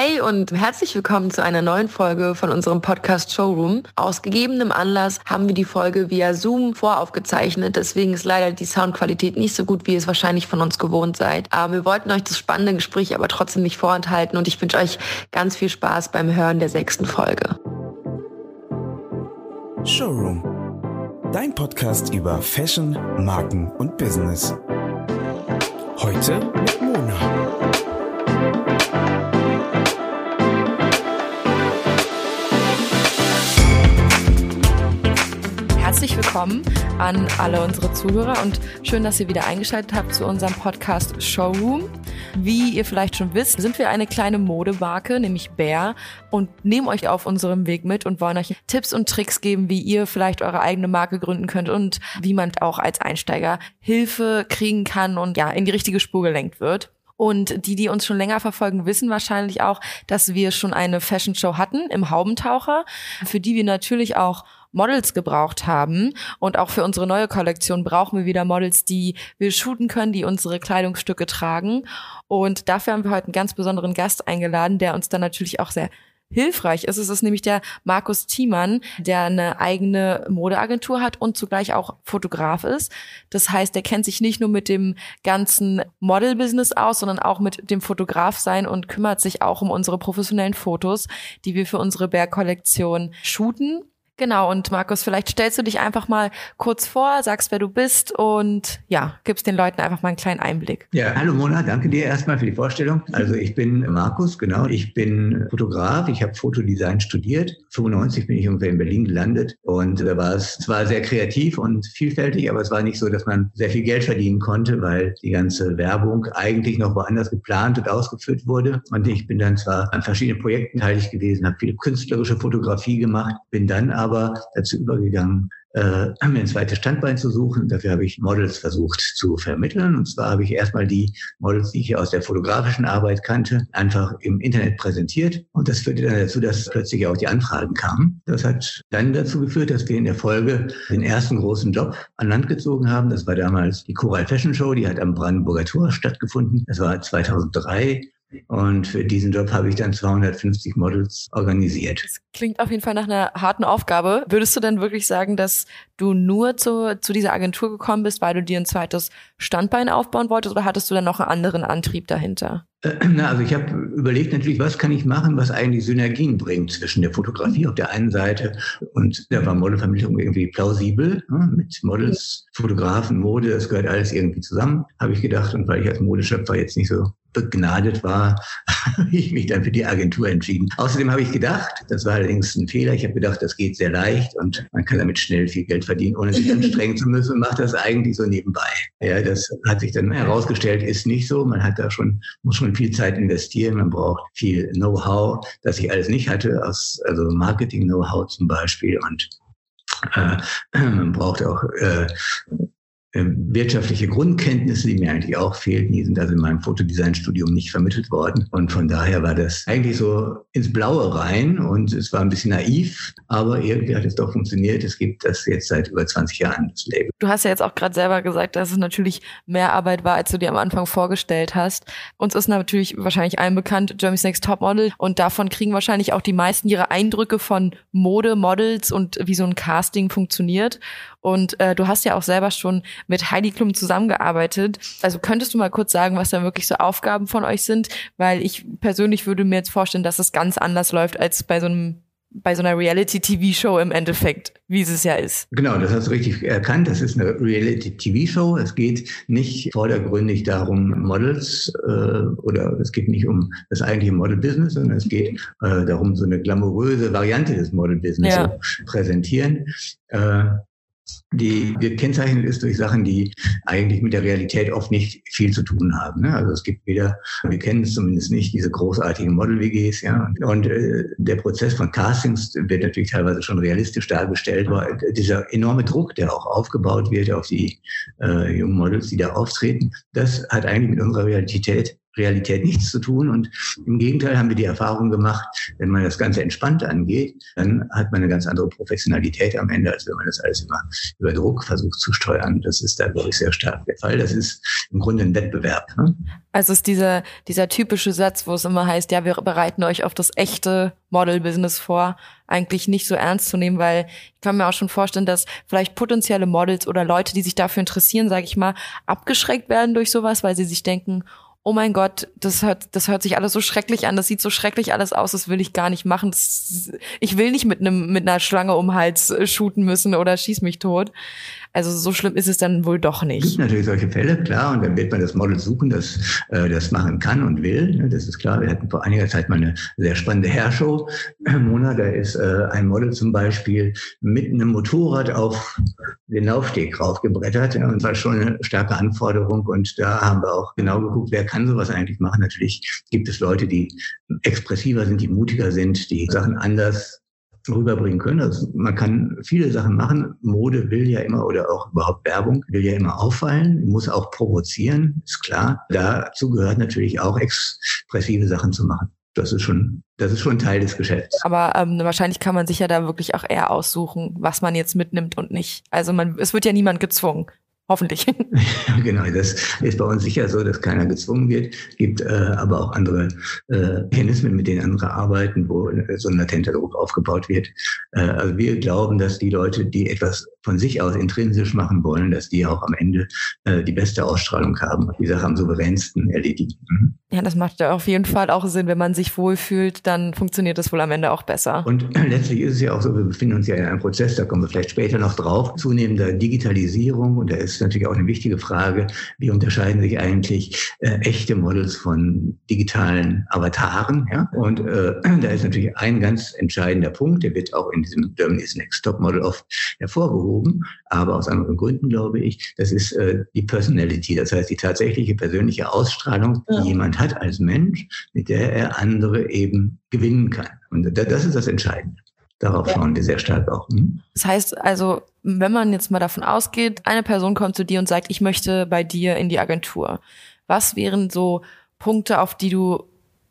Hey und herzlich willkommen zu einer neuen Folge von unserem Podcast Showroom. Aus gegebenem Anlass haben wir die Folge via Zoom voraufgezeichnet, deswegen ist leider die Soundqualität nicht so gut, wie ihr es wahrscheinlich von uns gewohnt seid. Aber wir wollten euch das spannende Gespräch aber trotzdem nicht vorenthalten und ich wünsche euch ganz viel Spaß beim Hören der sechsten Folge. Showroom. Dein Podcast über Fashion, Marken und Business. Heute mit Mona. Herzlich willkommen an alle unsere Zuhörer und schön, dass ihr wieder eingeschaltet habt zu unserem Podcast Showroom. Wie ihr vielleicht schon wisst, sind wir eine kleine Modemarke, nämlich Bär, und nehmen euch auf unserem Weg mit und wollen euch Tipps und Tricks geben, wie ihr vielleicht eure eigene Marke gründen könnt und wie man auch als Einsteiger Hilfe kriegen kann und ja, in die richtige Spur gelenkt wird. Und die, die uns schon länger verfolgen, wissen wahrscheinlich auch, dass wir schon eine Fashion Show hatten im Haubentaucher, für die wir natürlich auch Models gebraucht haben. Und auch für unsere neue Kollektion brauchen wir wieder Models, die wir shooten können, die unsere Kleidungsstücke tragen. Und dafür haben wir heute einen ganz besonderen Gast eingeladen, der uns dann natürlich auch sehr hilfreich ist. Es ist nämlich der Markus Thiemann, der eine eigene Modeagentur hat und zugleich auch Fotograf ist. Das heißt, er kennt sich nicht nur mit dem ganzen Model-Business aus, sondern auch mit dem Fotograf sein und kümmert sich auch um unsere professionellen Fotos, die wir für unsere Berg-Kollektion shooten. Genau, und Markus, vielleicht stellst du dich einfach mal kurz vor, sagst, wer du bist und ja, gibst den Leuten einfach mal einen kleinen Einblick. Ja, hallo Mona, danke dir erstmal für die Vorstellung. Also ich bin Markus, genau, ich bin Fotograf, ich habe Fotodesign studiert. 95 bin ich ungefähr in Berlin gelandet und da war es zwar sehr kreativ und vielfältig, aber es war nicht so, dass man sehr viel Geld verdienen konnte, weil die ganze Werbung eigentlich noch woanders geplant und ausgeführt wurde. Und ich bin dann zwar an verschiedenen Projekten teilig gewesen, habe viel künstlerische Fotografie gemacht, bin dann aber aber dazu übergegangen, äh, mir ein zweites Standbein zu suchen. Dafür habe ich Models versucht zu vermitteln. Und zwar habe ich erstmal die Models, die ich aus der fotografischen Arbeit kannte, einfach im Internet präsentiert. Und das führte dann dazu, dass plötzlich auch die Anfragen kamen. Das hat dann dazu geführt, dass wir in der Folge den ersten großen Job an Land gezogen haben. Das war damals die Choral Fashion Show, die hat am Brandenburger Tor stattgefunden. Das war 2003. Und für diesen Job habe ich dann 250 Models organisiert. Das klingt auf jeden Fall nach einer harten Aufgabe. Würdest du denn wirklich sagen, dass du nur zu, zu dieser Agentur gekommen bist, weil du dir ein zweites Standbein aufbauen wolltest oder hattest du dann noch einen anderen Antrieb dahinter? Äh, na, also ich habe überlegt natürlich, was kann ich machen, was eigentlich Synergien bringt zwischen der Fotografie auf der einen Seite und da war Modelvermittlung irgendwie plausibel, ne, mit Models, Fotografen, Mode, das gehört alles irgendwie zusammen, habe ich gedacht. Und weil ich als Modeschöpfer jetzt nicht so begnadet war, habe ich mich dann für die Agentur entschieden. Außerdem habe ich gedacht, das war allerdings ein Fehler, ich habe gedacht, das geht sehr leicht und man kann damit schnell viel Geld verdienen, ohne sich anstrengen zu müssen und macht das eigentlich so nebenbei. Ja, das hat sich dann herausgestellt, ist nicht so. Man hat da schon, muss schon viel Zeit investieren, man braucht viel Know-how, das ich alles nicht hatte, aus, also Marketing-Know-how zum Beispiel und äh, man braucht auch äh, wirtschaftliche Grundkenntnisse, die mir eigentlich auch fehlten, die sind also in meinem Fotodesign-Studium nicht vermittelt worden. Und von daher war das eigentlich so ins Blaue rein und es war ein bisschen naiv, aber irgendwie hat es doch funktioniert. Es gibt das jetzt seit über 20 Jahren, das Label. Du hast ja jetzt auch gerade selber gesagt, dass es natürlich mehr Arbeit war, als du dir am Anfang vorgestellt hast. Uns ist natürlich wahrscheinlich allen bekannt, Germany's Next Topmodel und davon kriegen wahrscheinlich auch die meisten ihre Eindrücke von Mode, Models und wie so ein Casting funktioniert. Und äh, du hast ja auch selber schon mit Heidi Klum zusammengearbeitet. Also könntest du mal kurz sagen, was da wirklich so Aufgaben von euch sind? Weil ich persönlich würde mir jetzt vorstellen, dass es ganz anders läuft als bei so einem bei so einer Reality-TV-Show im Endeffekt, wie es ja ist. Genau, das hast du richtig erkannt. Das ist eine Reality-TV-Show. Es geht nicht vordergründig darum, Models äh, oder es geht nicht um das eigentliche Model-Business, sondern es geht äh, darum, so eine glamouröse Variante des Model-Business ja. zu präsentieren. Äh, die gekennzeichnet ist durch Sachen, die eigentlich mit der Realität oft nicht viel zu tun haben. Ne? Also es gibt wieder, wir kennen es zumindest nicht, diese großartigen Model-WGs, ja. Und äh, der Prozess von Castings wird natürlich teilweise schon realistisch dargestellt, weil dieser enorme Druck, der auch aufgebaut wird auf die äh, jungen Models, die da auftreten, das hat eigentlich mit unserer Realität Realität nichts zu tun. Und im Gegenteil haben wir die Erfahrung gemacht, wenn man das Ganze entspannt angeht, dann hat man eine ganz andere Professionalität am Ende, als wenn man das alles immer über Druck versucht zu steuern. Das ist da, glaube sehr stark der Fall. Das ist im Grunde ein Wettbewerb. Ne? Also ist dieser, dieser typische Satz, wo es immer heißt, ja, wir bereiten euch auf das echte Model-Business vor, eigentlich nicht so ernst zu nehmen, weil ich kann mir auch schon vorstellen, dass vielleicht potenzielle Models oder Leute, die sich dafür interessieren, sage ich mal, abgeschreckt werden durch sowas, weil sie sich denken, oh mein Gott, das hört, das hört sich alles so schrecklich an, das sieht so schrecklich alles aus, das will ich gar nicht machen. Das, ich will nicht mit einem mit einer Schlange um Hals äh, shooten müssen oder schieß mich tot. Also so schlimm ist es dann wohl doch nicht. Es gibt natürlich solche Fälle, klar, und dann wird man das Model suchen, das äh, das machen kann und will. Ne, das ist klar. Wir hatten vor einiger Zeit mal eine sehr spannende Hairshow. Mona, da ist äh, ein Model zum Beispiel mit einem Motorrad auf den Laufsteg raufgebrettert. Und war schon eine starke Anforderung. Und da haben wir auch genau geguckt, wer kann sowas eigentlich machen. Natürlich gibt es Leute, die expressiver sind, die mutiger sind, die Sachen anders rüberbringen können. Also man kann viele Sachen machen. Mode will ja immer oder auch überhaupt Werbung will ja immer auffallen, muss auch provozieren, ist klar. Dazu gehört natürlich auch expressive Sachen zu machen. Das ist schon, das ist schon Teil des Geschäfts. Aber ähm, wahrscheinlich kann man sich ja da wirklich auch eher aussuchen, was man jetzt mitnimmt und nicht. Also man, es wird ja niemand gezwungen. Hoffentlich. genau, das ist bei uns sicher so, dass keiner gezwungen wird. Es gibt äh, aber auch andere äh, Mechanismen, mit denen andere arbeiten, wo äh, so ein latenter Druck aufgebaut wird. Äh, also wir glauben, dass die Leute, die etwas von sich aus intrinsisch machen wollen, dass die auch am Ende äh, die beste Ausstrahlung haben, die Sache am souveränsten erledigen. Mhm. Ja, das macht ja auf jeden Fall auch Sinn. Wenn man sich wohlfühlt, dann funktioniert das wohl am Ende auch besser. Und letztlich ist es ja auch so, wir befinden uns ja in einem Prozess, da kommen wir vielleicht später noch drauf, zunehmender Digitalisierung und da ist natürlich auch eine wichtige Frage, wie unterscheiden sich eigentlich äh, echte Models von digitalen Avataren? Ja? Und äh, da ist natürlich ein ganz entscheidender Punkt, der wird auch in diesem Germany's Next Top Model oft hervorgehoben, aber aus anderen Gründen glaube ich, das ist äh, die Personality, das heißt die tatsächliche persönliche Ausstrahlung, die ja. jemand hat als Mensch, mit der er andere eben gewinnen kann. Und das ist das Entscheidende. Darauf schauen wir sehr stark auch. Hm? Das heißt also, wenn man jetzt mal davon ausgeht, eine Person kommt zu dir und sagt, ich möchte bei dir in die Agentur. Was wären so Punkte, auf die du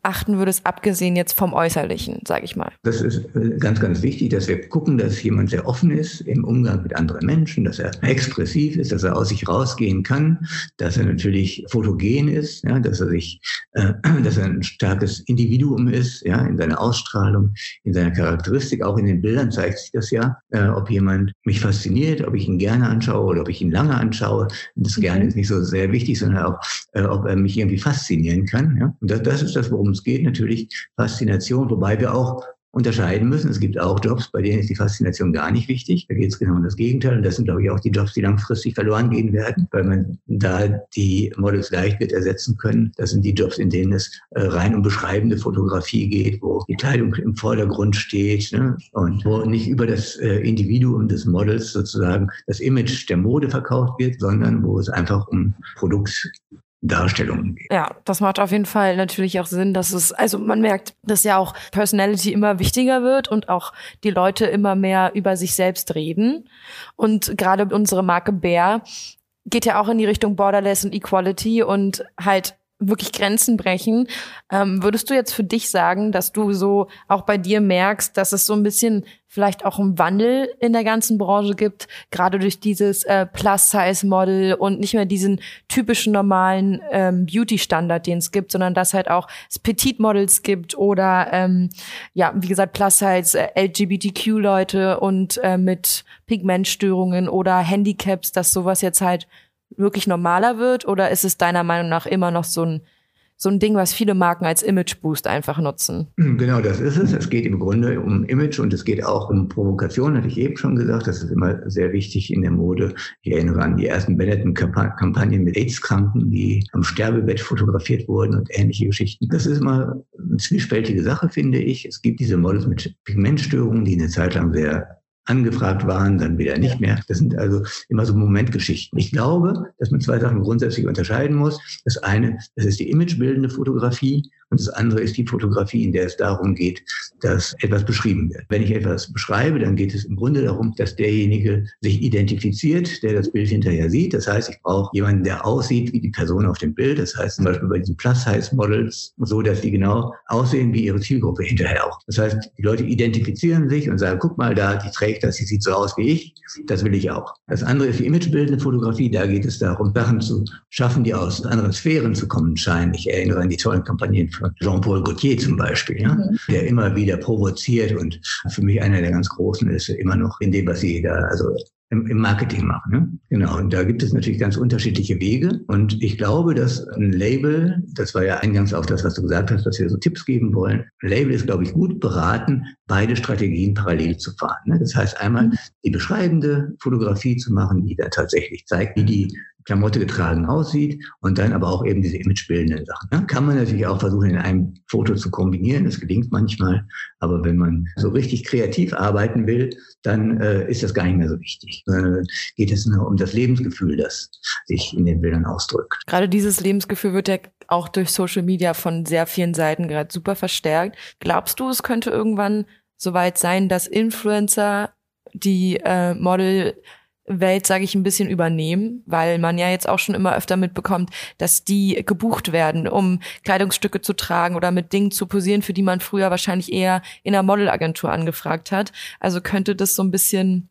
achten würdest, abgesehen jetzt vom Äußerlichen, sage ich mal? Das ist äh, ganz, ganz wichtig, dass wir gucken, dass jemand sehr offen ist im Umgang mit anderen Menschen, dass er expressiv ist, dass er aus sich rausgehen kann, dass er natürlich fotogen ist, ja, dass er sich, äh, dass er ein starkes Individuum ist, ja, in seiner Ausstrahlung, in seiner Charakteristik, auch in den Bildern zeigt sich das ja, äh, ob jemand mich fasziniert, ob ich ihn gerne anschaue oder ob ich ihn lange anschaue. Das mhm. gerne ist nicht so sehr wichtig, sondern auch, äh, ob er mich irgendwie faszinieren kann. Ja. Und das, das ist das, worum worum es geht, natürlich Faszination, wobei wir auch unterscheiden müssen. Es gibt auch Jobs, bei denen ist die Faszination gar nicht wichtig. Da geht es genau um das Gegenteil. Und das sind, glaube ich, auch die Jobs, die langfristig verloren gehen werden, weil man da die Models leicht wird ersetzen können. Das sind die Jobs, in denen es äh, rein um beschreibende Fotografie geht, wo die Kleidung im Vordergrund steht ne? und wo nicht über das äh, Individuum des Models sozusagen das Image der Mode verkauft wird, sondern wo es einfach um Produkt Darstellungen geht. Ja, das macht auf jeden Fall natürlich auch Sinn, dass es, also man merkt, dass ja auch Personality immer wichtiger wird und auch die Leute immer mehr über sich selbst reden. Und gerade unsere Marke Bär geht ja auch in die Richtung Borderless und Equality und halt wirklich Grenzen brechen. Ähm, würdest du jetzt für dich sagen, dass du so auch bei dir merkst, dass es so ein bisschen vielleicht auch einen Wandel in der ganzen Branche gibt, gerade durch dieses äh, Plus-Size-Model und nicht mehr diesen typischen normalen ähm, Beauty-Standard, den es gibt, sondern dass halt auch Petit-Models gibt oder ähm, ja, wie gesagt, Plus-Size äh, und äh, mit Pigmentstörungen oder Handicaps, dass sowas jetzt halt wirklich normaler wird? Oder ist es deiner Meinung nach immer noch so ein, so ein Ding, was viele Marken als Image-Boost einfach nutzen? Genau, das ist es. Es geht im Grunde um Image und es geht auch um Provokation, hatte ich eben schon gesagt. Das ist immer sehr wichtig in der Mode. Ich erinnere an die ersten Benetton-Kampagnen mit AIDS-Kranken, die am Sterbebett fotografiert wurden und ähnliche Geschichten. Das ist immer eine zwiespältige Sache, finde ich. Es gibt diese Models mit Pigmentstörungen, die eine Zeit lang sehr angefragt waren, dann wieder nicht mehr. Das sind also immer so Momentgeschichten. Ich glaube, dass man zwei Sachen grundsätzlich unterscheiden muss. Das eine, das ist die imagebildende Fotografie Und das andere ist die Fotografie, in der es darum geht, dass etwas beschrieben wird. Wenn ich etwas beschreibe, dann geht es im Grunde darum, dass derjenige sich identifiziert, der das Bild hinterher sieht. Das heißt, ich brauche jemanden, der aussieht wie die Person auf dem Bild. Das heißt zum Beispiel bei diesen Plus-Size-Models so, dass die genau aussehen wie ihre Zielgruppe hinterher auch. Das heißt, die Leute identifizieren sich und sagen, guck mal da, die trägt das, die sieht so aus wie ich. Das will ich auch. Das andere ist die imagebildende Fotografie. Da geht es darum, Sachen zu schaffen, die aus anderen Sphären zu kommen scheinen. Ich erinnere an die tollen Kampagnen Jean-Paul Gaultier zum Beispiel, ja, mhm. der immer wieder provoziert und für mich einer der ganz großen ist, immer noch in dem, was sie da, also im, im Marketing machen. Ne? Genau, und da gibt es natürlich ganz unterschiedliche Wege. Und ich glaube, dass ein Label, das war ja eingangs auch das, was du gesagt hast, dass wir so Tipps geben wollen, ein Label ist, glaube ich, gut beraten, beide Strategien parallel zu fahren. Ne? Das heißt, einmal die beschreibende Fotografie zu machen, die da tatsächlich zeigt, wie die Klamotte getragen aussieht und dann aber auch eben diese imagebildenden Sachen. Ne? Kann man natürlich auch versuchen, in einem Foto zu kombinieren. Das gelingt manchmal. Aber wenn man so richtig kreativ arbeiten will, dann äh, ist das gar nicht mehr so wichtig. Sondern geht es nur um das Lebensgefühl, das sich in den Bildern ausdrückt. Gerade dieses Lebensgefühl wird ja auch durch Social Media von sehr vielen Seiten gerade super verstärkt. Glaubst du, es könnte irgendwann soweit sein, dass Influencer die äh, Model Welt, sage ich, ein bisschen übernehmen, weil man ja jetzt auch schon immer öfter mitbekommt, dass die gebucht werden, um Kleidungsstücke zu tragen oder mit Dingen zu posieren, für die man früher wahrscheinlich eher in einer Modelagentur angefragt hat. Also könnte das so ein bisschen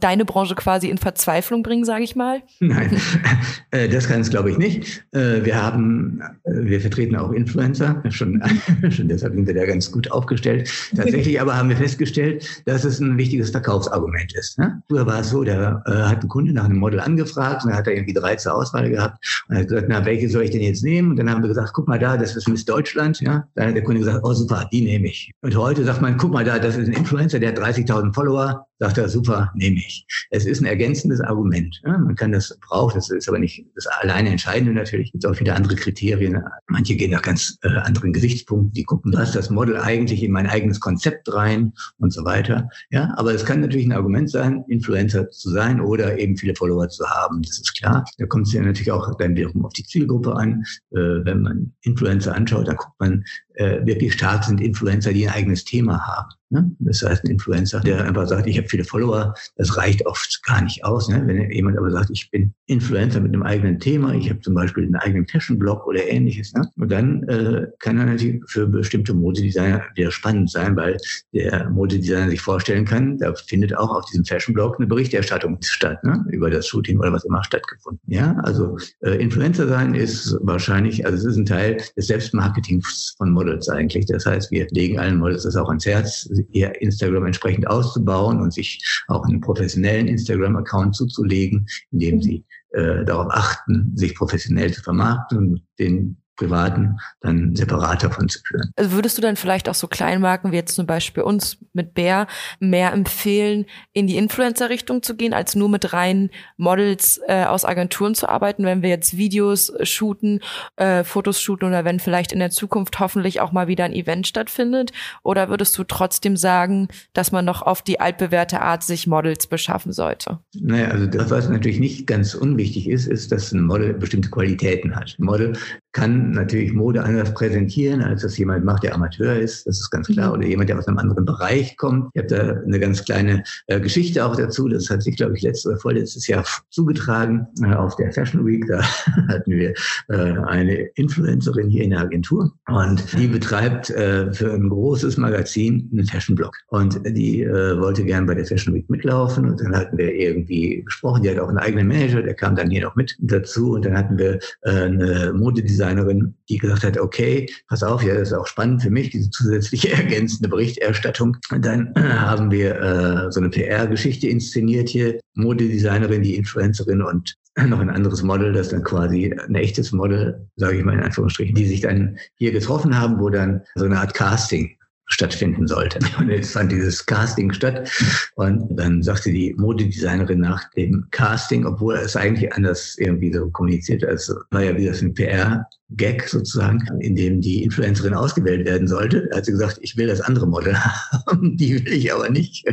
deine Branche quasi in Verzweiflung bringen, sage ich mal? Nein, äh, das kann es, glaube ich, nicht. Äh, wir haben, äh, wir vertreten auch Influencer, schon, schon deshalb sind wir da ganz gut aufgestellt. Tatsächlich aber haben wir festgestellt, dass es ein wichtiges Verkaufsargument ist. Ne? Früher war es so, da hat ein Kunde nach einem Model angefragt und dann hat er irgendwie drei zur Auswahl gehabt und er hat gesagt, na, welche soll ich denn jetzt nehmen? Und dann haben wir gesagt, guck mal da, das ist Miss Deutschland. Ja? Dann hat der Kunde gesagt, oh super, die nehme ich. Und heute sagt man, guck mal da, das ist ein Influencer, der hat 30.000 Follower, sagt er, super, nehme ich. Es ist ein ergänzendes Argument. Ja, man kann das brauchen, das ist aber nicht das alleine Entscheidende natürlich. Es gibt auch wieder andere Kriterien. Manche gehen nach ganz äh, anderen Gesichtspunkten. Die gucken, was das Model eigentlich in mein eigenes Konzept rein und so weiter. Ja, aber es kann natürlich ein Argument sein, Influencer zu sein oder eben viele Follower zu haben. Das ist klar. Da kommt es ja natürlich auch dann wiederum auf die Zielgruppe an. Äh, wenn man Influencer anschaut, dann guckt man, wirklich stark sind Influencer, die ein eigenes Thema haben. Ne? Das heißt, ein Influencer, der einfach sagt, ich habe viele Follower, das reicht oft gar nicht aus. Ne? Wenn jemand aber sagt, ich bin Influencer mit einem eigenen Thema, ich habe zum Beispiel einen eigenen Fashion-Blog oder ähnliches, ne? und dann äh, kann er natürlich für bestimmte Modedesigner wieder spannend sein, weil der Modedesigner sich vorstellen kann, da findet auch auf diesem Fashion-Blog eine Berichterstattung statt, ne? über das Shooting oder was immer stattgefunden. Ja, also äh, Influencer sein ist wahrscheinlich, also es ist ein Teil des Selbstmarketings von Models eigentlich. Das heißt, wir legen allen Models das auch ans Herz, ihr Instagram entsprechend auszubauen und sich auch einen professionellen Instagram-Account zuzulegen, indem sie äh, darauf achten, sich professionell zu vermarkten und den privaten dann separat davon zu führen. Also würdest du dann vielleicht auch so Kleinmarken wie jetzt zum Beispiel uns mit Bär mehr empfehlen, in die Influencer-Richtung zu gehen, als nur mit reinen Models äh, aus Agenturen zu arbeiten, wenn wir jetzt Videos shooten, äh, Fotos shooten oder wenn vielleicht in der Zukunft hoffentlich auch mal wieder ein Event stattfindet? Oder würdest du trotzdem sagen, dass man noch auf die altbewährte Art sich Models beschaffen sollte? Naja, also das, was natürlich nicht ganz unwichtig ist, ist, dass ein Model bestimmte Qualitäten hat. Ein Model kann natürlich Mode anders präsentieren, als das jemand macht, der Amateur ist. Das ist ganz klar. Mhm. Oder jemand, der aus einem anderen Bereich kommt. Ich habe da eine ganz kleine äh, Geschichte auch dazu. Das hat sich, glaube ich, letztes oder vorletztes Jahr zugetragen äh, auf der Fashion Week. Da hatten wir äh, eine Influencerin hier in der Agentur und die betreibt äh, für ein großes Magazin einen Fashion-Blog. Und die äh, wollte gern bei der Fashion Week mitlaufen. Und dann hatten wir irgendwie gesprochen. Die hat auch einen eigenen Manager, der kam dann hier noch mit dazu. Und dann hatten wir äh, eine Modedesign Designerin, die gesagt hat, okay, pass auf, ja, das ist auch spannend für mich, diese zusätzliche ergänzende Berichterstattung. Dann äh, haben wir äh, so eine PR-Geschichte inszeniert hier, Modedesignerin, die Influencerin und noch ein anderes Model, das dann quasi ein echtes Model, sage ich mal in Anführungsstrichen, die sich dann hier getroffen haben, wo dann so eine Art Casting stattfinden sollte. Und jetzt fand dieses Casting statt. Und dann sagte die Modedesignerin nach dem Casting, obwohl es eigentlich anders irgendwie so kommuniziert, also war ja wie das ein PR-Gag sozusagen, in dem die Influencerin ausgewählt werden sollte, hat sie gesagt, ich will das andere Model haben, die will ich aber nicht.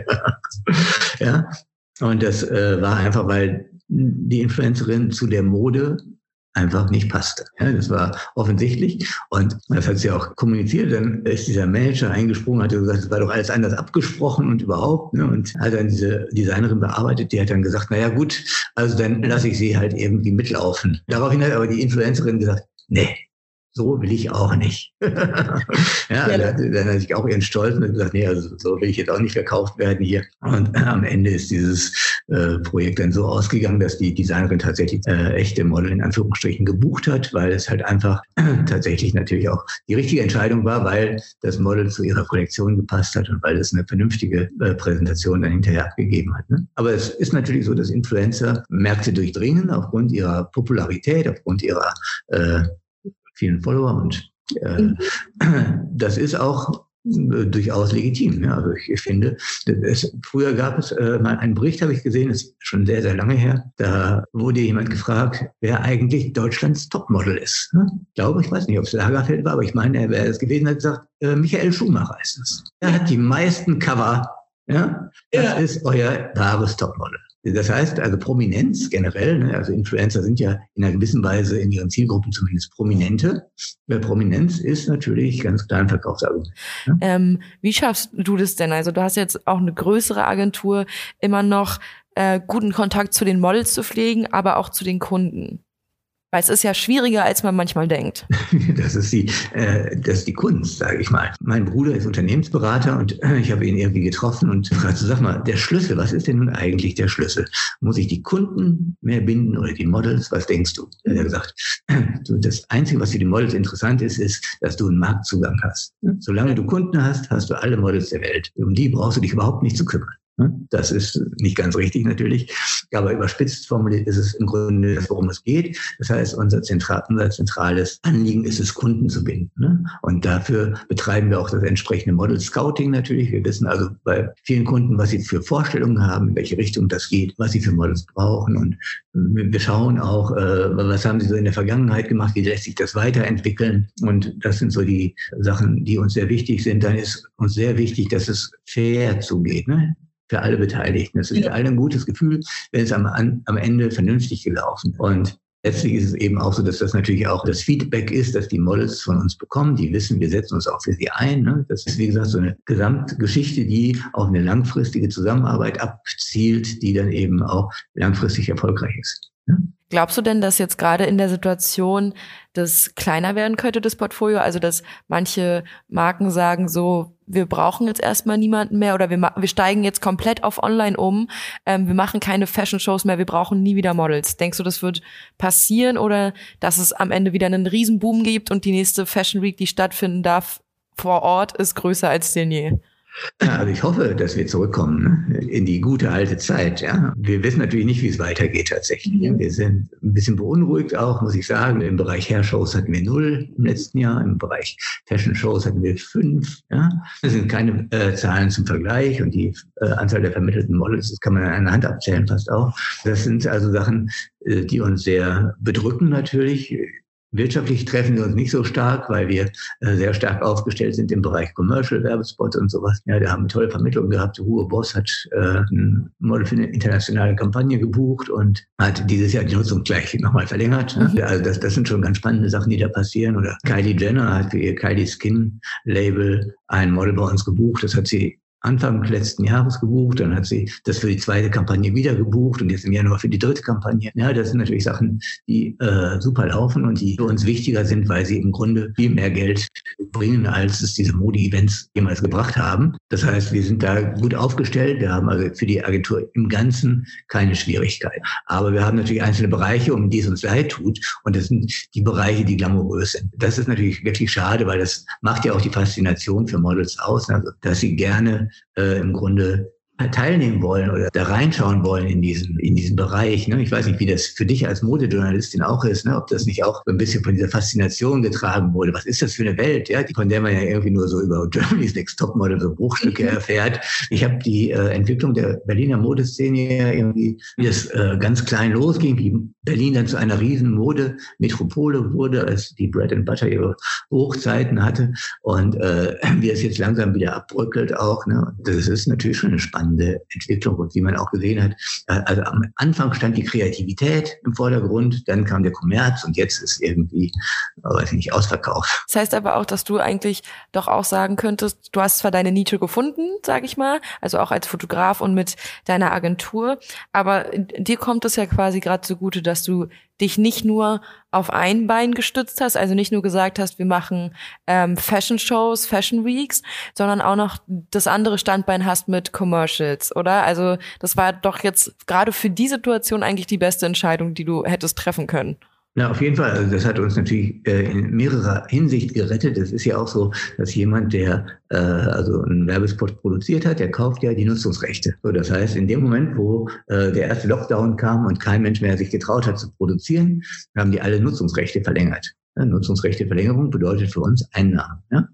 ja. Und das äh, war einfach, weil die Influencerin zu der Mode einfach nicht passte. Ja, das war offensichtlich und das hat sie auch kommuniziert. Dann ist dieser Manager eingesprungen, hat gesagt, es war doch alles anders abgesprochen und überhaupt. Ne, und hat dann diese Designerin bearbeitet, die hat dann gesagt, naja gut, also dann lasse ich sie halt irgendwie mitlaufen. Daraufhin hat aber die Influencerin gesagt, nee, so will ich auch nicht. ja. Dann, dann hat sich auch ihren Stolz und gesagt, nee, also so will ich jetzt auch nicht verkauft werden hier. Und äh, am Ende ist dieses äh, Projekt dann so ausgegangen, dass die Designerin tatsächlich äh, echte Model in Anführungsstrichen gebucht hat, weil es halt einfach tatsächlich natürlich auch die richtige Entscheidung war, weil das Model zu ihrer Kollektion gepasst hat und weil es eine vernünftige äh, Präsentation dann hinterher abgegeben hat. Ne? Aber es ist natürlich so, dass Influencer Märkte durchdringen aufgrund ihrer Popularität, aufgrund ihrer äh, vielen Follower und äh, mhm. das ist auch äh, durchaus legitim. Ja. Also ich, ich finde, es, früher gab es äh, mal einen Bericht, habe ich gesehen, ist schon sehr, sehr lange her. Da wurde jemand gefragt, wer eigentlich Deutschlands Topmodel ist. Ne? Ich glaube, ich weiß nicht, ob es Lagerfeld war, aber ich meine, er wäre es gewesen, hat gesagt, äh, Michael Schumacher ist es. Er hat die meisten Cover. Ja, das ja. ist euer wahres Topmodel. Das heißt also Prominenz generell, ne, also Influencer sind ja in einer gewissen Weise in ihren Zielgruppen zumindest Prominente. Weil Prominenz ist natürlich ganz klar ein Verkaufsargument. Ne? Ähm, wie schaffst du das denn? Also du hast jetzt auch eine größere Agentur, immer noch äh, guten Kontakt zu den Models zu pflegen, aber auch zu den Kunden. Weil es ist ja schwieriger, als man manchmal denkt. Das ist die, äh, das ist die Kunst, sage ich mal. Mein Bruder ist Unternehmensberater und äh, ich habe ihn irgendwie getroffen und fragte, sag mal, der Schlüssel, was ist denn nun eigentlich der Schlüssel? Muss ich die Kunden mehr binden oder die Models? Was denkst du? Er hat gesagt, du, das Einzige, was für die Models interessant ist, ist, dass du einen Marktzugang hast. Solange du Kunden hast, hast du alle Models der Welt. Um die brauchst du dich überhaupt nicht zu kümmern. Hm? Das ist nicht ganz richtig natürlich, aber überspitzt formuliert ist es im Grunde worum es geht. Das heißt, unser, zentral, unser zentrales Anliegen ist es, Kunden zu binden. Ne? Und dafür betreiben wir auch das entsprechende Model Scouting natürlich. Wir wissen also bei vielen Kunden, was sie für Vorstellungen haben, in welche Richtung das geht, was sie für Models brauchen. Und wir schauen auch, äh, was haben sie so in der Vergangenheit gemacht, wie lässt sich das weiterentwickeln. Und das sind so die Sachen, die uns sehr wichtig sind. Dann ist uns sehr wichtig, dass es fair zugeht. Ne? Für alle Beteiligten. Es ist für alle ein gutes Gefühl, wenn es am, am Ende vernünftig gelaufen. Und Letztlich ist es eben auch so, dass das natürlich auch das Feedback ist, dass die Models von uns bekommen. Die wissen, wir setzen uns auch für sie ein. Ne? Das ist, wie gesagt, so eine Gesamtgeschichte, die auf eine langfristige Zusammenarbeit abzielt, die dann eben auch langfristig erfolgreich ist. Ja? Glaubst du denn, dass jetzt gerade in der Situation das kleiner werden könnte, das Portfolio? Also, dass manche Marken sagen so, wir brauchen jetzt erstmal niemanden mehr oder wir, wir steigen jetzt komplett auf Online um, ähm, wir machen keine Fashion-Shows mehr, wir brauchen nie wieder Models. Denkst du, das wird passieren oder dass es am Ende wieder einen Riesenboom gibt und die nächste Fashion Week, die stattfinden darf, vor Ort ist größer als denn je? Ja, also ich hoffe, dass wir zurückkommen ne? in die gute alte Zeit. Ja. Wir wissen natürlich nicht, wie es weitergeht tatsächlich. Mhm. Wir sind ein bisschen beunruhigt auch, muss ich sagen. Im Bereich Hair-Shows hatten wir null im letzten Jahr, im Bereich Fashion-Shows hatten wir fünf. Ja. Das sind keine äh, Zahlen zum Vergleich und die äh, Anzahl der vermittelten Models, das kann man an einer Hand abzählen fast auch. Das sind also Sachen, äh, die uns sehr bedrücken natürlich. Wirtschaftlich treffen wir uns nicht so stark, weil wir äh, sehr stark aufgestellt sind im Bereich Commercial, Werbespot und sowas. Ja, wir haben tolle Vermittlung gehabt. Hugo Boss hat äh, ein Model für eine internationale Kampagne gebucht und hat dieses Jahr die Nutzung gleich nochmal verlängert. Ne? Mhm. Also das, das sind schon ganz spannende Sachen, die da passieren. Oder Kylie Jenner hat für ihr Kylie Skin Label ein Model bei uns gebucht. Das hat sie Anfang letzten Jahres gebucht, dann hat sie das für die zweite Kampagne wieder gebucht und jetzt im Januar für die dritte Kampagne. Ja, das sind natürlich Sachen, die äh, super laufen und die für uns wichtiger sind, weil sie im Grunde viel mehr Geld bringen, als es diese Modi-Events jemals gebracht haben. Das heißt, wir sind da gut aufgestellt. Wir haben also für die Agentur im Ganzen keine Schwierigkeit. Aber wir haben natürlich einzelne Bereiche, um die es uns leid tut. Und das sind die Bereiche, die glamourös sind. Das ist natürlich wirklich schade, weil das macht ja auch die Faszination für Models aus, also, dass sie gerne äh, im Grunde teilnehmen wollen oder da reinschauen wollen in diesen, in diesen Bereich. Ne? Ich weiß nicht, wie das für dich als Modejournalistin auch ist, ne? ob das nicht auch ein bisschen von dieser Faszination getragen wurde. Was ist das für eine Welt, ja? von der man ja irgendwie nur so über Germany's Next Topmodel so Bruchstücke erfährt. Ich habe die äh, Entwicklung der Berliner Modeszene ja irgendwie, wie das äh, ganz klein losging, wie Berlin dann zu einer riesen Modemetropole wurde, als die Bread and Butter ihre Hochzeiten hatte und äh, wie es jetzt langsam wieder abbröckelt auch. Ne? Das ist natürlich schon eine spannende Entwicklung und wie man auch gesehen hat, äh, also am Anfang stand die Kreativität im Vordergrund, dann kam der Kommerz und jetzt ist irgendwie, äh, weiß ich nicht, ausverkauft. Das heißt aber auch, dass du eigentlich doch auch sagen könntest, du hast zwar deine Nische gefunden, sage ich mal, also auch als Fotograf und mit deiner Agentur, aber dir kommt es ja quasi gerade zugute, dass du dich nicht nur auf ein Bein gestützt hast, also nicht nur gesagt hast, wir machen ähm, Fashion Shows, Fashion Weeks, sondern auch noch das andere Standbein hast mit Commercials, oder? Also das war doch jetzt gerade für die Situation eigentlich die beste Entscheidung, die du hättest treffen können. Na, auf jeden Fall. Also das hat uns natürlich äh, in mehrerer Hinsicht gerettet. Es ist ja auch so, dass jemand, der äh, also einen Werbespot produziert hat, der kauft ja die Nutzungsrechte. So, das heißt, in dem Moment, wo äh, der erste Lockdown kam und kein Mensch mehr sich getraut hat zu produzieren, haben die alle Nutzungsrechte verlängert. Ja, Nutzungsrechteverlängerung bedeutet für uns Einnahmen. Ja?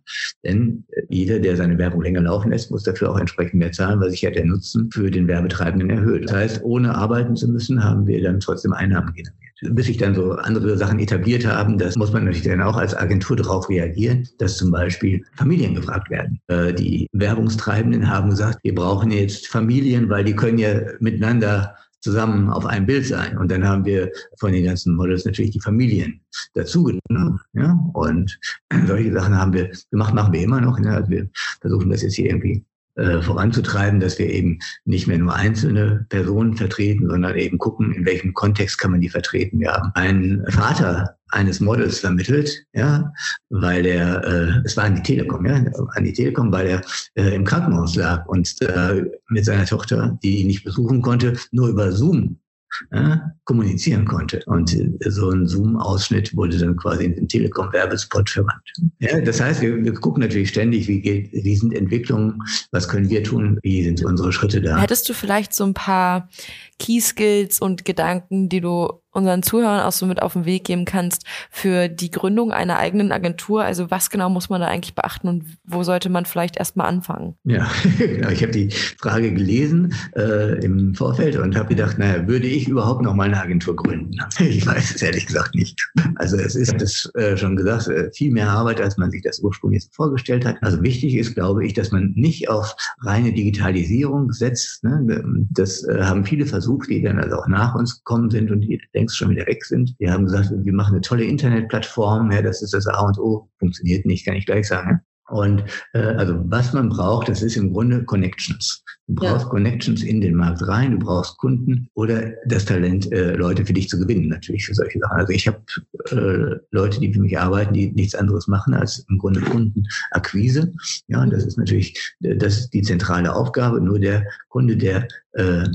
Denn äh, jeder, der seine Werbung länger laufen lässt, muss dafür auch entsprechend mehr zahlen, weil sich ja der Nutzen für den Werbetreibenden erhöht. Das heißt, ohne arbeiten zu müssen, haben wir dann trotzdem Einnahmen generiert bis sich dann so andere Sachen etabliert haben, das muss man natürlich dann auch als Agentur darauf reagieren, dass zum Beispiel Familien gefragt werden. Äh, die Werbungstreibenden haben gesagt, wir brauchen jetzt Familien, weil die können ja miteinander zusammen auf einem Bild sein. Und dann haben wir von den ganzen Models natürlich die Familien dazugenommen. Ja? Und solche Sachen haben wir gemacht, machen wir immer noch. Ja? Also wir versuchen das jetzt hier irgendwie äh, voranzutreiben, dass wir eben nicht mehr nur einzelne Personen vertreten, sondern eben gucken, in welchem Kontext kann man die vertreten. Wir haben einen Vater eines Models vermittelt, ja, weil er, äh, es war an die Telekom, ja, an die Telekom, weil er äh, im Krankenhaus lag und äh, mit seiner Tochter, die ihn nicht besuchen konnte, nur über Zoom äh, kommunizieren konnte. Und äh, so ein Zoom-Ausschnitt wurde dann quasi in den Telekom-Werbespot verwandt. Ja, das heißt, wir, wir, gucken natürlich ständig, wie, geht, wie sind Entwicklungen, was können wir tun, wie sind unsere Schritte da. Hättest du vielleicht so ein paar Key Skills und Gedanken, die du unseren Zuhörern auch so mit auf den Weg geben kannst für die Gründung einer eigenen Agentur? Also was genau muss man da eigentlich beachten und wo sollte man vielleicht erstmal anfangen? Ja, genau. Ich habe die Frage gelesen äh, im Vorfeld und habe gedacht, naja, würde ich überhaupt noch mal eine Agentur gründen? Ich weiß es ehrlich gesagt nicht. Also es ist, das äh, schon gesagt, äh, viel mehr Arbeit, als man sich das ursprünglich vorgestellt hat. Also wichtig ist, glaube ich, dass man nicht auf reine Digitalisierung setzt. Ne? Das äh, haben viele versucht, die dann also auch nach uns gekommen sind und die längst schon wieder weg sind. Die haben gesagt, wir machen eine tolle Internetplattform, ja, das ist das A und O. Funktioniert nicht, kann ich gleich sagen. Und äh, also was man braucht, das ist im Grunde Connections. Du brauchst ja. Connections in den Markt rein, du brauchst Kunden oder das Talent, äh, Leute für dich zu gewinnen, natürlich für solche Sachen. Also ich habe äh, Leute, die für mich arbeiten, die nichts anderes machen als im Grunde Kundenakquise. Ja, und das ist natürlich, das ist die zentrale Aufgabe. Nur der Kunde, der äh,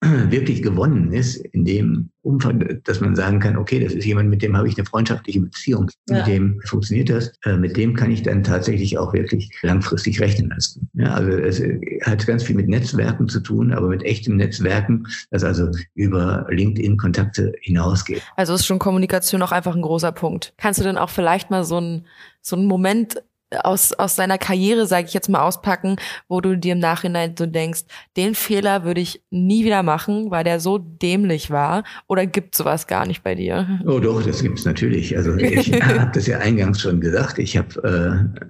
wirklich gewonnen ist, in dem Umfang, dass man sagen kann, okay, das ist jemand, mit dem habe ich eine freundschaftliche Beziehung, ja. mit dem funktioniert das, äh, mit dem kann ich dann tatsächlich auch wirklich langfristig rechnen. Ja, also es hat ganz viel mit Netzwerken zu tun, aber mit echtem Netzwerken, das also über LinkedIn-Kontakte hinausgeht. Also ist schon Kommunikation auch einfach ein großer Punkt. Kannst du denn auch vielleicht mal so einen so einen Moment aus, aus seiner Karriere, sage ich jetzt mal, auspacken, wo du dir im Nachhinein so denkst, den Fehler würde ich nie wieder machen, weil der so dämlich war? Oder gibt sowas gar nicht bei dir? Oh doch, das gibt's natürlich. Also ich habe das ja eingangs schon gesagt. Ich habe äh,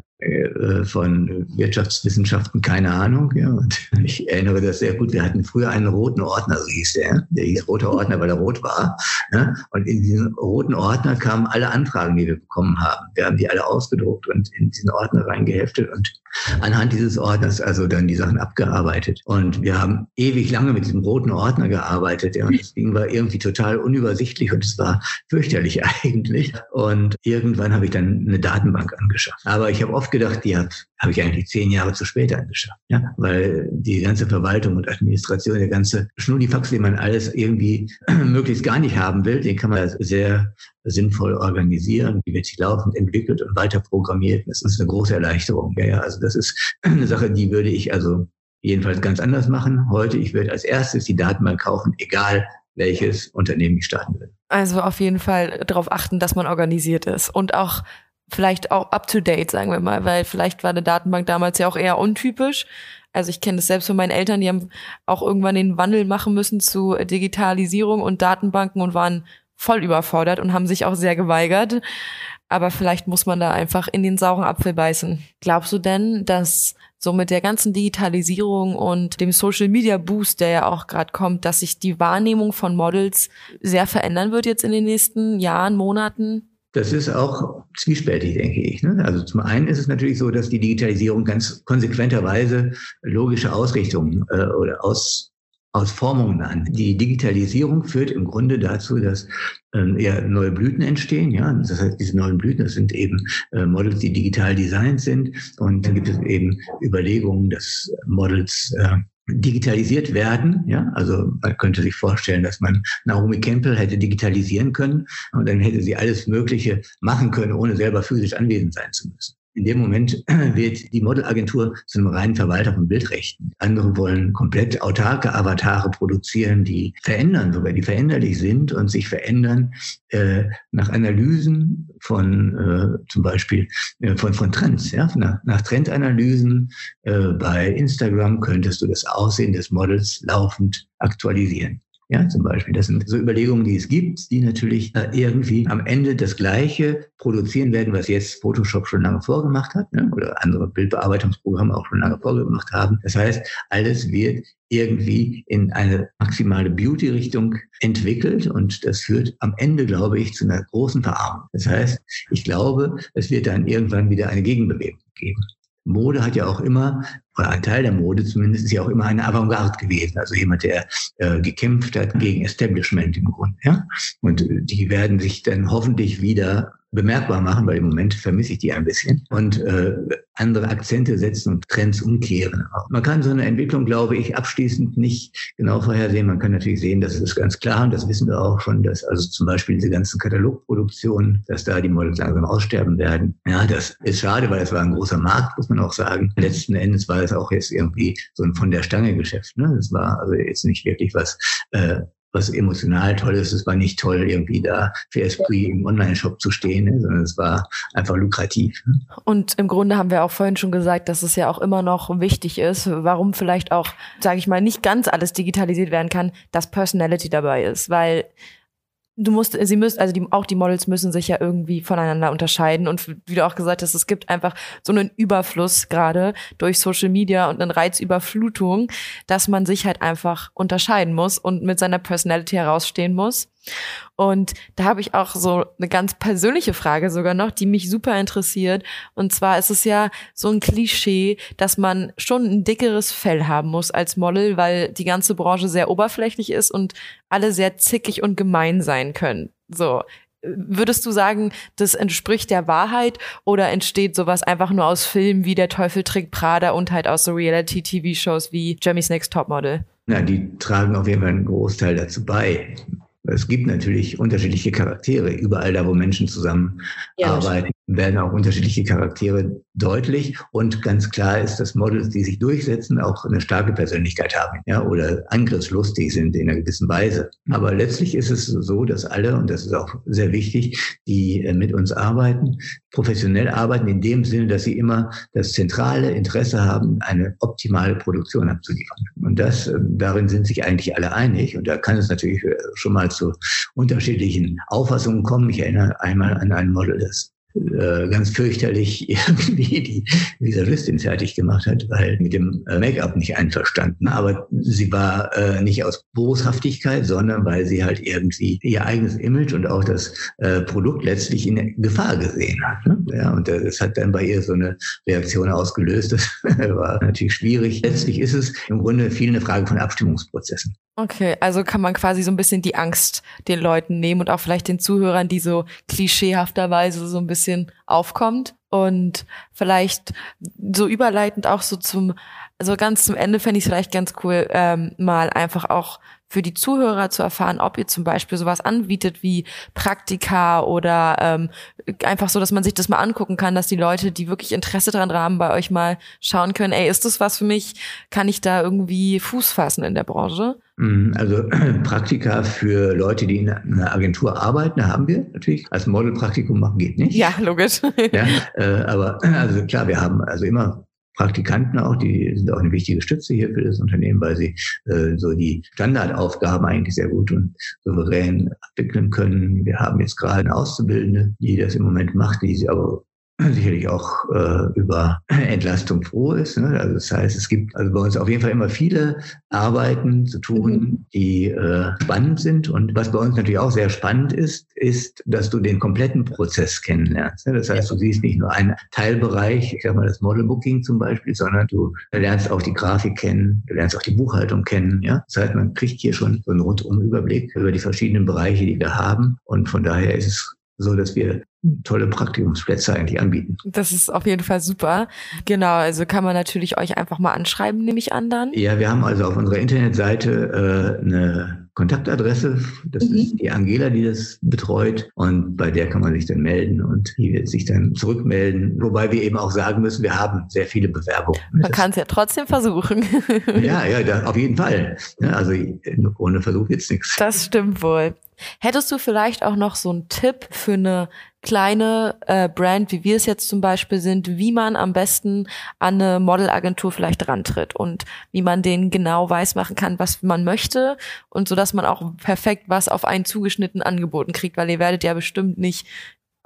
von Wirtschaftswissenschaften keine Ahnung. Ja. Und ich erinnere das sehr gut. Wir hatten früher einen roten Ordner, so hieß der. Der hieß roter Ordner, weil er rot war. Ja. Und in diesen roten Ordner kamen alle Anfragen, die wir bekommen haben. Wir haben die alle ausgedruckt und in diesen Ordner reingeheftet und anhand dieses Ordners also dann die Sachen abgearbeitet. Und wir haben ewig lange mit diesem roten Ordner gearbeitet. Ja. Und das Ding war irgendwie total unübersichtlich und es war fürchterlich eigentlich. Und irgendwann habe ich dann eine Datenbank angeschafft. Aber ich habe oft gedacht, die habe hab ich eigentlich zehn Jahre zu spät angeschafft. Ja. Weil die ganze Verwaltung und Administration, der ganze Schnullifax, den man alles irgendwie möglichst gar nicht haben will, den kann man sehr sinnvoll organisieren. Die wird sich laufend entwickelt und weiter programmiert. Das ist eine große Erleichterung. Ja, also das ist eine Sache, die würde ich also jedenfalls ganz anders machen. Heute, ich würde als erstes die Datenbank kaufen, egal welches Unternehmen ich starten will. Also auf jeden Fall darauf achten, dass man organisiert ist und auch vielleicht auch up to date, sagen wir mal, weil vielleicht war eine Datenbank damals ja auch eher untypisch. Also ich kenne das selbst von meinen Eltern, die haben auch irgendwann den Wandel machen müssen zu Digitalisierung und Datenbanken und waren voll überfordert und haben sich auch sehr geweigert. Aber vielleicht muss man da einfach in den sauren Apfel beißen. Glaubst du denn, dass so mit der ganzen Digitalisierung und dem Social Media Boost, der ja auch gerade kommt, dass sich die Wahrnehmung von Models sehr verändern wird jetzt in den nächsten Jahren, Monaten? Das ist auch zwiespältig, denke ich. Ne? Also zum einen ist es natürlich so, dass die Digitalisierung ganz konsequenterweise logische Ausrichtungen äh, oder Aus, Ausformungen an. Die Digitalisierung führt im Grunde dazu, dass ähm, eher neue Blüten entstehen. Ja, das heißt, diese neuen Blüten, das sind eben äh, Models, die digital designt sind. Und dann gibt es eben Überlegungen, dass Models äh, digitalisiert werden. Ja, also man könnte sich vorstellen, dass man Naomi Campbell hätte digitalisieren können und dann hätte sie alles Mögliche machen können, ohne selber physisch anwesend sein zu müssen. In dem Moment wird die Modelagentur zu einem reinen Verwalter von Bildrechten. Andere wollen komplett autarke Avatare produzieren, die verändern sogar, die veränderlich sind und sich verändern äh, nach Analysen von äh, zum Beispiel äh, von, von Trends. Ja? Nach, nach Trendanalysen äh, bei Instagram könntest du das Aussehen des Models laufend aktualisieren. Ja, zum Beispiel. Das sind so Überlegungen, die es gibt, die natürlich äh, irgendwie am Ende das Gleiche produzieren werden, was jetzt Photoshop schon lange vorgemacht hat, ne? oder andere Bildbearbeitungsprogramme auch schon lange vorgemacht haben. Das heißt, alles wird irgendwie in eine maximale Beauty-Richtung entwickelt und das führt am Ende, glaube ich, zu einer großen Verarmung. Das heißt, ich glaube, es wird dann irgendwann wieder eine Gegenbewegung geben. Mode hat ja auch immer, oder ein Teil der Mode zumindest, ist ja auch immer eine Avantgarde gewesen. Also jemand, der äh, gekämpft hat gegen Establishment im Grunde. Ja? Und äh, die werden sich dann hoffentlich wieder bemerkbar machen, weil im Moment vermisse ich die ein bisschen und äh, andere Akzente setzen und Trends umkehren. Man kann so eine Entwicklung, glaube ich, abschließend nicht genau vorhersehen. Man kann natürlich sehen, das ist ganz klar und das wissen wir auch schon, dass also zum Beispiel diese ganzen Katalogproduktionen, dass da die Models langsam aussterben werden. Ja, das ist schade, weil es war ein großer Markt, muss man auch sagen. Letzten Endes war es auch jetzt irgendwie so ein von der Stange Geschäft. Ne? Das war also jetzt nicht wirklich was äh, was emotional toll ist. Es war nicht toll, irgendwie da für Esprit im Online-Shop zu stehen, ne, sondern es war einfach lukrativ. Ne? Und im Grunde haben wir auch vorhin schon gesagt, dass es ja auch immer noch wichtig ist, warum vielleicht auch, sage ich mal, nicht ganz alles digitalisiert werden kann, dass Personality dabei ist, weil du musst, sie müssen, also die, auch die Models müssen sich ja irgendwie voneinander unterscheiden. Und wie du auch gesagt hast, es gibt einfach so einen Überfluss gerade durch Social Media und eine Reizüberflutung, dass man sich halt einfach unterscheiden muss und mit seiner Personality herausstehen muss. Und da habe ich auch so eine ganz persönliche Frage sogar noch, die mich super interessiert. Und zwar ist es ja so ein Klischee, dass man schon ein dickeres Fell haben muss als Model, weil die ganze Branche sehr oberflächlich ist und alle sehr zickig und gemein sein können. So. Würdest du sagen, das entspricht der Wahrheit oder entsteht sowas einfach nur aus Filmen wie Der Teufel trägt Prada und halt aus so Reality-TV-Shows wie Jeremy's Next Topmodel? Na, die tragen auf jeden Fall einen Großteil dazu bei. Es gibt natürlich unterschiedliche Charaktere. Überall da, wo Menschen zusammenarbeiten, werden auch unterschiedliche Charaktere deutlich. Und ganz klar ist, dass Models, die sich durchsetzen, auch eine starke Persönlichkeit haben, ja, oder angriffslustig sind in einer gewissen Weise. Aber letztlich ist es so, dass alle, und das ist auch sehr wichtig, die äh, mit uns arbeiten, professionell arbeiten in dem Sinne, dass sie immer das zentrale Interesse haben, eine optimale Produktion abzuliefern. Und das, äh, darin sind sich eigentlich alle einig. Und da kann es natürlich äh, schon mal zu unterschiedlichen Auffassungen kommen. Ich erinnere einmal an ein Model, das äh, ganz fürchterlich irgendwie die Visagistin fertig gemacht hat, weil mit dem äh, Make-up nicht einverstanden. Aber sie war äh, nicht aus Boshaftigkeit, sondern weil sie halt irgendwie ihr eigenes Image und auch das äh, Produkt letztlich in Gefahr gesehen hat. Ne? Ja, und das hat dann bei ihr so eine Reaktion ausgelöst. Das war natürlich schwierig. Letztlich ist es im Grunde viel eine Frage von Abstimmungsprozessen. Okay, also kann man quasi so ein bisschen die Angst den Leuten nehmen und auch vielleicht den Zuhörern, die so klischeehafterweise so ein bisschen aufkommt und vielleicht so überleitend auch so zum, also ganz zum Ende fände ich es vielleicht ganz cool, ähm, mal einfach auch für die Zuhörer zu erfahren, ob ihr zum Beispiel sowas anbietet wie Praktika oder ähm, einfach so, dass man sich das mal angucken kann, dass die Leute, die wirklich Interesse daran haben, bei euch mal schauen können, ey, ist das was für mich? Kann ich da irgendwie Fuß fassen in der Branche? Mhm, also Praktika für Leute, die in einer Agentur arbeiten, haben wir natürlich. Als Modelpraktikum machen geht nicht. Ja, logisch. ja, äh, aber also klar, wir haben also immer Praktikanten auch, die sind auch eine wichtige Stütze hier für das Unternehmen, weil sie äh, so die Standardaufgaben eigentlich sehr gut und souverän abwickeln können. Wir haben jetzt gerade eine Auszubildende, die das im Moment macht, die sie aber sicherlich auch äh, über Entlastung froh ist. Ne? Also das heißt, es gibt also bei uns auf jeden Fall immer viele Arbeiten zu tun, mhm. die äh, spannend sind. Und was bei uns natürlich auch sehr spannend ist, ist, dass du den kompletten Prozess kennenlernst. Ne? Das heißt, du siehst nicht nur einen Teilbereich, ich sag mal das Modelbooking zum Beispiel, sondern du lernst auch die Grafik kennen, du lernst auch die Buchhaltung kennen. Ja? Das heißt, man kriegt hier schon so einen rundum Überblick über die verschiedenen Bereiche, die wir haben. Und von daher ist es so dass wir tolle Praktikumsplätze eigentlich anbieten. Das ist auf jeden Fall super. Genau, also kann man natürlich euch einfach mal anschreiben, nehme ich an dann. Ja, wir haben also auf unserer Internetseite äh, eine Kontaktadresse. Das mhm. ist die Angela, die das betreut. Und bei der kann man sich dann melden und die wird sich dann zurückmelden. Wobei wir eben auch sagen müssen, wir haben sehr viele Bewerbungen. Man kann es ja trotzdem versuchen. ja, ja, da, auf jeden Fall. Ja, also ohne Versuch wird's nichts. Das stimmt wohl. Hättest du vielleicht auch noch so einen Tipp für eine kleine äh, Brand, wie wir es jetzt zum Beispiel sind, wie man am besten an eine Modelagentur vielleicht rantritt und wie man denen genau weiß machen kann, was man möchte und so, dass man auch perfekt was auf einen zugeschnitten angeboten kriegt, weil ihr werdet ja bestimmt nicht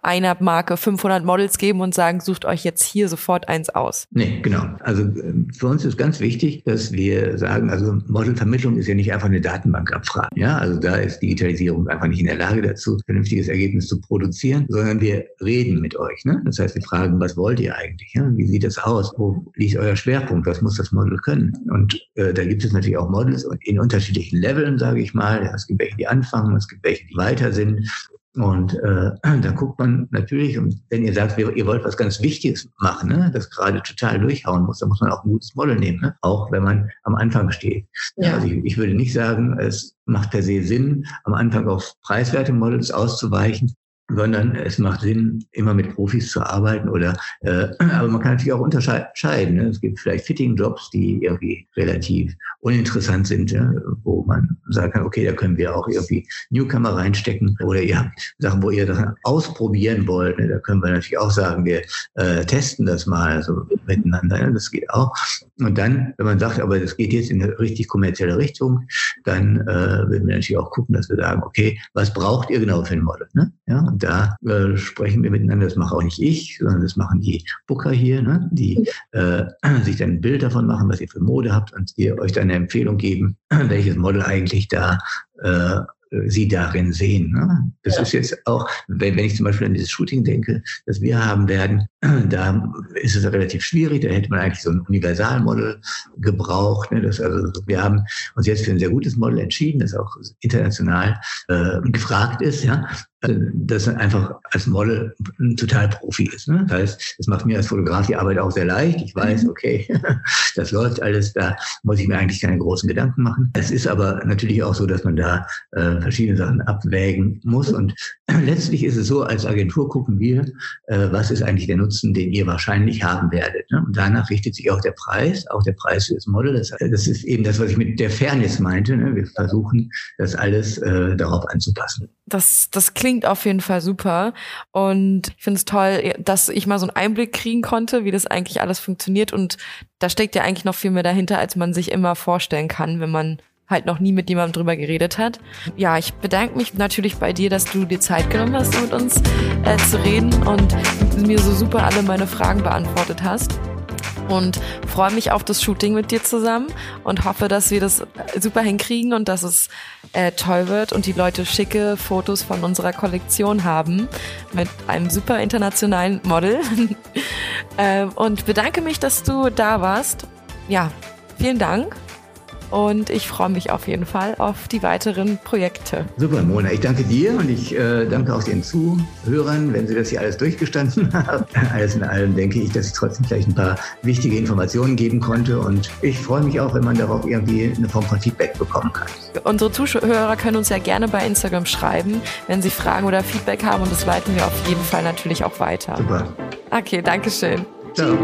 einer Marke 500 Models geben und sagen, sucht euch jetzt hier sofort eins aus. Nee, genau. Also ähm, für uns ist ganz wichtig, dass wir sagen, also Modelvermittlung ist ja nicht einfach eine Datenbankabfrage. Ja, also da ist Digitalisierung einfach nicht in der Lage dazu, vernünftiges Ergebnis zu produzieren, sondern wir reden mit euch. Ne? Das heißt, wir fragen, was wollt ihr eigentlich? Ja? Wie sieht es aus? Wo liegt euer Schwerpunkt? Was muss das Model können? Und äh, da gibt es natürlich auch Models in unterschiedlichen Leveln, sage ich mal. Es gibt welche, die anfangen, es gibt welche, die weiter sind. Und äh, da guckt man natürlich, und wenn ihr sagt, ihr wollt was ganz Wichtiges machen, ne, das gerade total durchhauen muss, dann muss man auch ein gutes Model nehmen, ne? auch wenn man am Anfang steht. Ja. Also ich, ich würde nicht sagen, es macht per se Sinn, am Anfang auf preiswerte Models auszuweichen, sondern es macht Sinn, immer mit Profis zu arbeiten oder äh, aber man kann natürlich auch unterscheiden. Ne? Es gibt vielleicht Fitting-Jobs, die irgendwie relativ uninteressant sind, ja? wo man sagen kann, okay, da können wir auch irgendwie Newcomer reinstecken oder ihr habt Sachen, wo ihr das ausprobieren wollt. Ne? Da können wir natürlich auch sagen, wir äh, testen das mal so miteinander. Ja? Das geht auch. Und dann, wenn man sagt, aber das geht jetzt in eine richtig kommerzielle Richtung, dann äh, würden wir natürlich auch gucken, dass wir sagen, okay, was braucht ihr genau für ein Model? Ne? Ja, und da äh, sprechen wir miteinander. Das mache auch nicht ich, sondern das machen die Booker hier, ne? die äh, sich dann ein Bild davon machen, was ihr für Mode habt und ihr euch dann eine Empfehlung geben, welches Model eigentlich da äh, sie darin sehen. Ne? Das ja. ist jetzt auch, wenn, wenn ich zum Beispiel an dieses Shooting denke, das wir haben werden, da ist es relativ schwierig. Da hätte man eigentlich so ein Universalmodel gebraucht. Ne? Das, also, wir haben uns jetzt für ein sehr gutes Model entschieden, das auch international äh, gefragt ist. Ja? Dass er einfach als Model ein total Profi ist. Ne? Das heißt, das macht mir als Fotograf die Arbeit auch sehr leicht. Ich weiß, mhm. okay, das läuft alles, da muss ich mir eigentlich keine großen Gedanken machen. Es ist aber natürlich auch so, dass man da äh, verschiedene Sachen abwägen muss. Und letztlich ist es so, als Agentur gucken wir, äh, was ist eigentlich der Nutzen, den ihr wahrscheinlich haben werdet. Ne? Und danach richtet sich auch der Preis, auch der Preis für das Model. Das, das ist eben das, was ich mit der Fairness meinte. Ne? Wir versuchen, das alles äh, darauf anzupassen. Das, das klingt auf jeden Fall super. Und ich finde es toll, dass ich mal so einen Einblick kriegen konnte, wie das eigentlich alles funktioniert. Und da steckt ja eigentlich noch viel mehr dahinter, als man sich immer vorstellen kann, wenn man halt noch nie mit jemandem drüber geredet hat. Ja, ich bedanke mich natürlich bei dir, dass du dir Zeit genommen hast, mit uns äh, zu reden und mir so super alle meine Fragen beantwortet hast und freue mich auf das Shooting mit dir zusammen und hoffe, dass wir das super hinkriegen und dass es äh, toll wird und die Leute schicke Fotos von unserer Kollektion haben mit einem super internationalen Model. äh, und bedanke mich, dass du da warst. Ja, vielen Dank und ich freue mich auf jeden Fall auf die weiteren Projekte. Super, Mona. Ich danke dir und ich äh, danke auch den Zuhörern, wenn sie das hier alles durchgestanden haben. Alles in allem denke ich, dass ich trotzdem vielleicht ein paar wichtige Informationen geben konnte. Und ich freue mich auch, wenn man darauf irgendwie eine Form von Feedback bekommen kann. Unsere Zuhörer können uns ja gerne bei Instagram schreiben, wenn sie Fragen oder Feedback haben. Und das leiten wir auf jeden Fall natürlich auch weiter. Super. Okay, danke schön. Ciao.